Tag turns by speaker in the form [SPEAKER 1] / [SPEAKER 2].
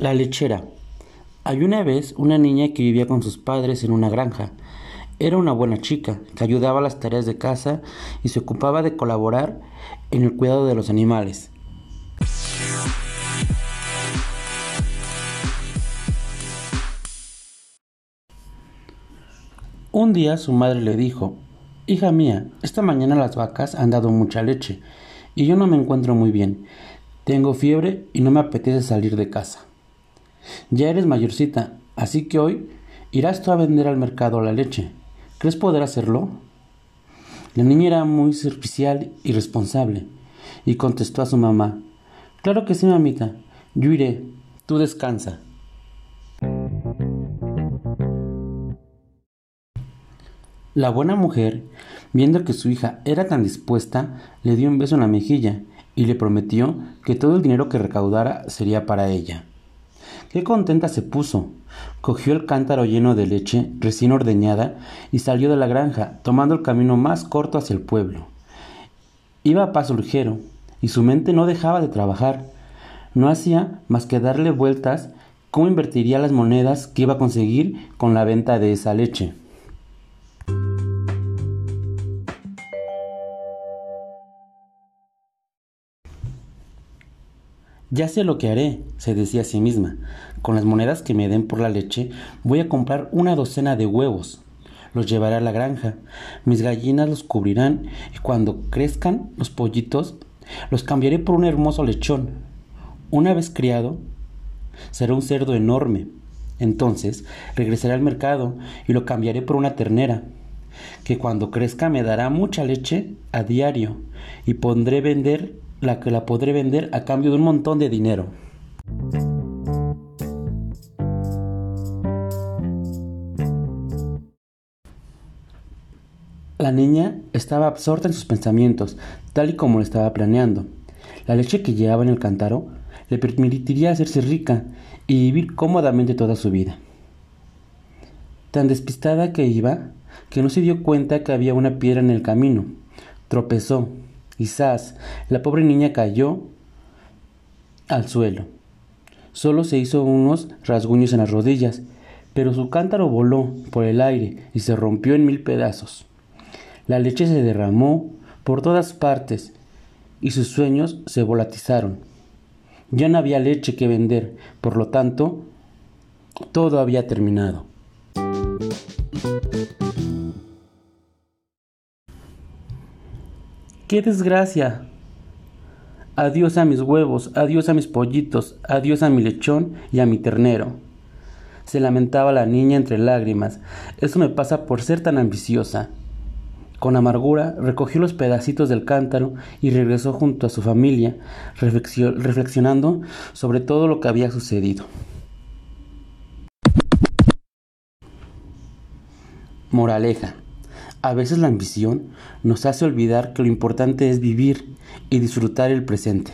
[SPEAKER 1] La lechera. Hay una vez una niña que vivía con sus padres en una granja. Era una buena chica, que ayudaba a las tareas de casa y se ocupaba de colaborar en el cuidado de los animales. Un día su madre le dijo, Hija mía, esta mañana las vacas han dado mucha leche y yo no me encuentro muy bien. Tengo fiebre y no me apetece salir de casa. Ya eres mayorcita, así que hoy irás tú a vender al mercado la leche. ¿Crees poder hacerlo? La niña era muy servicial y responsable, y contestó a su mamá, Claro que sí, mamita, yo iré, tú descansa. La buena mujer, viendo que su hija era tan dispuesta, le dio un beso en la mejilla y le prometió que todo el dinero que recaudara sería para ella. Qué contenta se puso. Cogió el cántaro lleno de leche recién ordeñada y salió de la granja, tomando el camino más corto hacia el pueblo. Iba a paso ligero, y su mente no dejaba de trabajar. No hacía más que darle vueltas cómo invertiría las monedas que iba a conseguir con la venta de esa leche. Ya sé lo que haré, se decía a sí misma. Con las monedas que me den por la leche, voy a comprar una docena de huevos. Los llevaré a la granja. Mis gallinas los cubrirán y cuando crezcan los pollitos, los cambiaré por un hermoso lechón. Una vez criado, será un cerdo enorme. Entonces regresaré al mercado y lo cambiaré por una ternera, que cuando crezca me dará mucha leche a diario y pondré vender la que la podré vender a cambio de un montón de dinero. La niña estaba absorta en sus pensamientos, tal y como lo estaba planeando. La leche que llevaba en el cántaro le permitiría hacerse rica y vivir cómodamente toda su vida. Tan despistada que iba, que no se dio cuenta que había una piedra en el camino. Tropezó Quizás la pobre niña cayó al suelo. Solo se hizo unos rasguños en las rodillas, pero su cántaro voló por el aire y se rompió en mil pedazos. La leche se derramó por todas partes y sus sueños se volatizaron. Ya no había leche que vender, por lo tanto, todo había terminado. ¡Qué desgracia! Adiós a mis huevos, adiós a mis pollitos, adiós a mi lechón y a mi ternero. Se lamentaba la niña entre lágrimas. Eso me pasa por ser tan ambiciosa. Con amargura recogió los pedacitos del cántaro y regresó junto a su familia, reflexionando sobre todo lo que había sucedido. Moraleja. A veces la ambición nos hace olvidar que lo importante es vivir y disfrutar el presente.